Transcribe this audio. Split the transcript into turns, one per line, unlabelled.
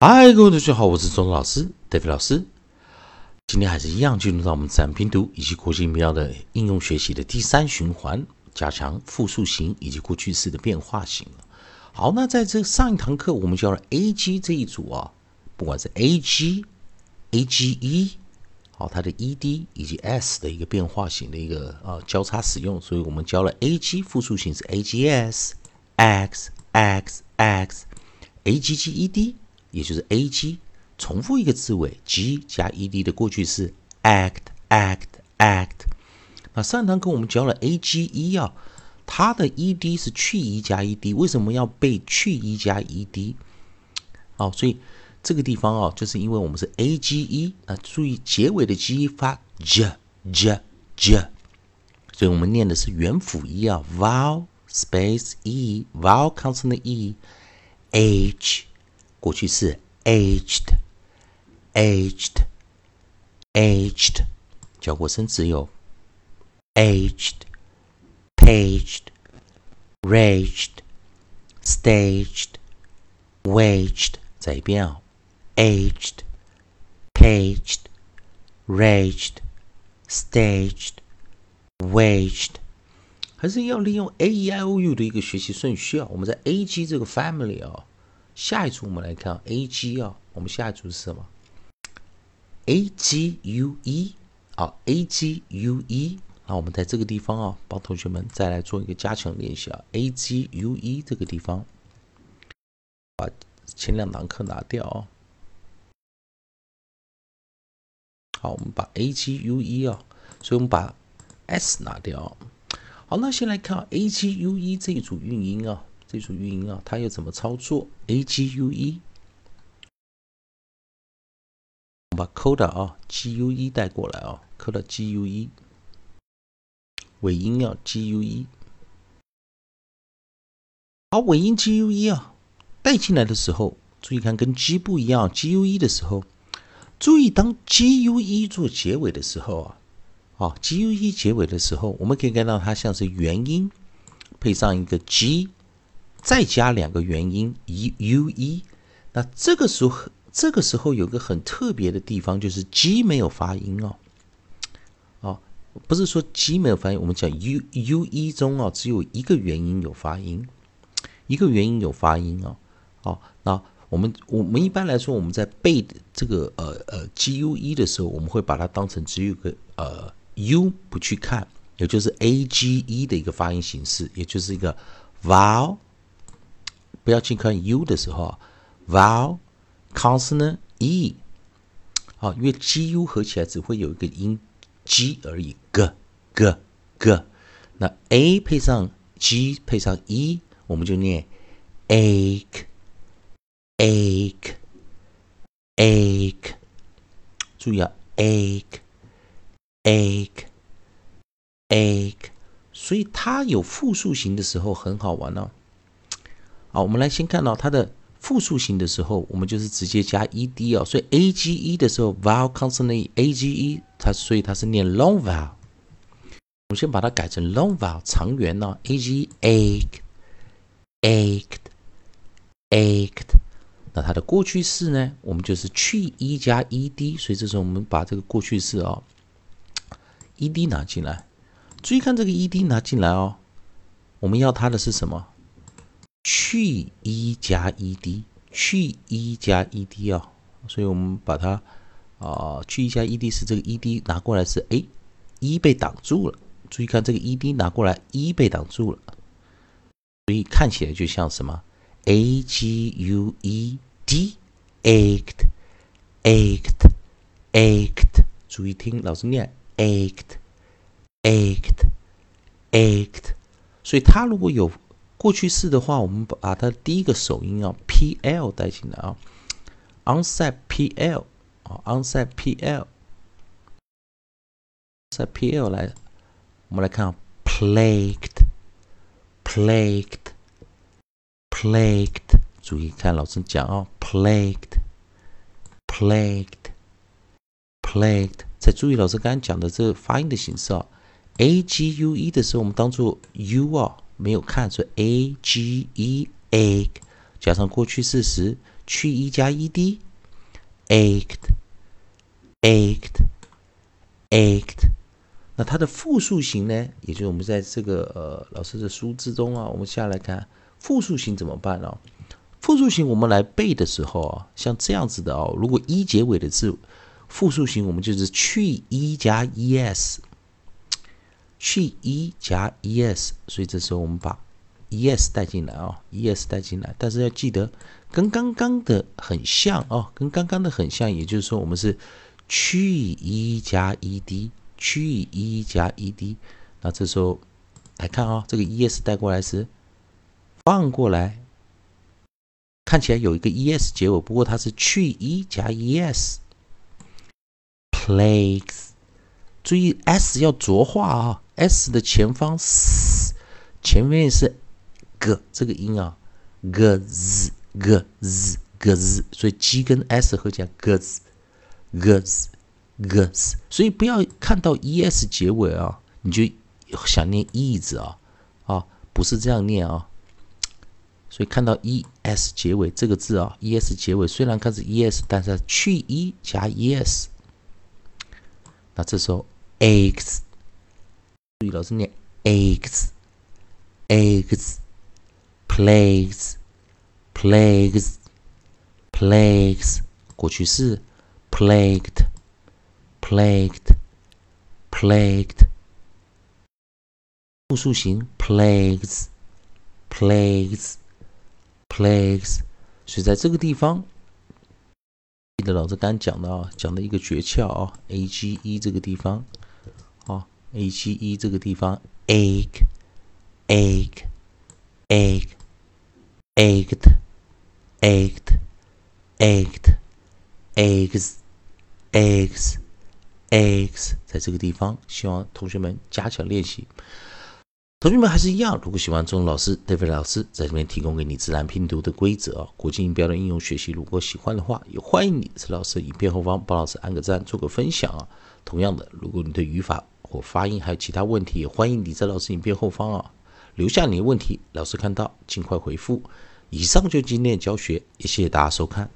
嗨，各位同学好，我是钟老师，David 老师。今天还是一样进入到我们自然拼读以及国际音标的应用学习的第三循环，加强复数型以及过去式的变化型。好，那在这上一堂课我们教了 A G 这一组啊，不管是 A G、A G E，好，它的 E D 以及 S 的一个变化型的一个呃交叉使用，所以我们教了 A G 复数型是 A G S、X、X、X、A G G E D。也就是 a g 重复一个字尾 g 加 e d 的过去式 act act act。那上堂课我们教了 a g e 啊，它的 e d 是去 e 加 e d，为什么要背去 e 加 e d？哦，所以这个地方哦，就是因为我们是 a g e 啊，注意结尾的 g 发 j j j，所以我们念的是元辅一啊，vowel space e vowel consonant e h。过去式 aged，aged，aged，教过声只有 aged，paged，raged，staged，waged。再一遍啊，aged，paged，raged，staged，waged。还是要利用 a e i o u 的一个学习顺序啊。我们在 a g 这个 family 啊。下一组我们来看 A G 啊，我们下一组是什么？A G U E 啊，A G U E。那我们在这个地方啊，帮同学们再来做一个加强练习啊。A G U E 这个地方，把前两堂课拿掉啊。好，我们把 A G U E 啊，所以我们把 S 拿掉。好，那先来看 A G U E 这一组韵音啊。这组语音啊，它要怎么操作？A G U E，我们把 coda 啊，G U E 带过来啊，coda G U E，尾音要 G U E，好，尾音 G U E 啊，带进来的时候，注意看跟 G 不一样，G U E 的时候，注意当 G U E 做结尾的时候啊，啊，G U E 结尾的时候，我们可以看到它像是元音配上一个 G。再加两个元音 u e，那这个时候这个时候有个很特别的地方，就是 g 没有发音哦，哦，不是说 g 没有发音，我们讲 u u e 中啊只有一个元音有发音，一个元音有发音哦，哦，那我们我们一般来说我们在背这个呃呃 g u e 的时候，我们会把它当成只有个呃 u 不去看，也就是 a g e 的一个发音形式，也就是一个 vowel。不要去看 u 的时候啊，vowel consonant e，啊，因为 g u 合起来只会有一个音 g 而已，g g g，那 a 配上 g 配上 e，我们就念 ache ache ache，注意啊，ache ache ache，所以它有复数形的时候很好玩哦、好，我们来先看到它的复数型的时候，我们就是直接加 e d 哦，所以 a g e 的时候，vowel consonant a g e，它所以它是念 long vowel。我们先把它改成 long vowel 长元呢，a g ached ached ached。那它的过去式呢，我们就是去 e 加 e d，所以这时候我们把这个过去式哦，e d 拿进来。注意看这个 e d 拿进来哦，我们要它的是什么？去一加 ed，去一加 ed 啊，所以我们把它啊，去一加 ed 是这个 ed 拿过来是哎，一被挡住了。注意看这个 ed 拿过来，一被挡住了，所以看起来就像什么 a g u e d，ached，ached，ached。注意听老师念 ached，ached，ached。所以它如果有过去式的话，我们把它第一个首音啊 p l 带进来啊，onset p l 啊，unsepl，sepl 来，我们来看 plagued，plagued，plagued，注意看老师讲啊，plagued，plagued，plagued，再注意老师刚刚讲的这个发音的形式啊，a g u e 的时候，我们当做 u 啊。没有看，所以 a g e a 加上过去式时去 e 加 ed，ached，ached，ached。那它的复数型呢？也就是我们在这个呃老师的书之中啊，我们下来看复数型怎么办呢？复数型我们来背的时候啊，像这样子的哦，如果一结尾的字，复数型我们就是去一加 es，去一加 es，所以这时候我们把 es 带进来啊，es 带进来，但是要记得跟刚刚的很像哦，跟刚刚的很像，也就是说我们是去一加 ed。去一加 ed，那这时候来看啊，这个 es 带过来时放过来，看起来有一个 es 结尾，不过它是去一加 es。plagues，注意 s 要浊化啊，s 的前方 s 前面是 g 这个音啊，g z g z g z，所以 g 跟 s 合起来 g z g z。g z，所以不要看到 e s 结尾啊，你就想念 e 字啊，啊，不是这样念啊。所以看到 e s 结尾这个字啊，e s 结尾虽然看是 e s，但是去 e 加 e s，那这时候 eggs，注意老师念 eggs，eggs，plagues，plagues，plagues，过去式 plagued。plagued, plagued，复数形 plagues, plagues, plagues。所以在这个地方，记得老师刚讲的啊，讲的一个诀窍啊，a g e 这个地方，a g e 这个地方，egg, egg, egg, egged, egged, egged, eggs, eggs。x 在这个地方，希望同学们加强练习。同学们还是一样，如果喜欢钟老师、David 老师在这边提供给你自然拼读的规则、国际音标的应用学习，如果喜欢的话，也欢迎你在老师影片后方帮老师按个赞，做个分享啊。同样的，如果你对语法或发音还有其他问题，也欢迎你在老师影片后方啊留下你的问题，老师看到尽快回复。以上就今天的教学，也谢谢大家收看。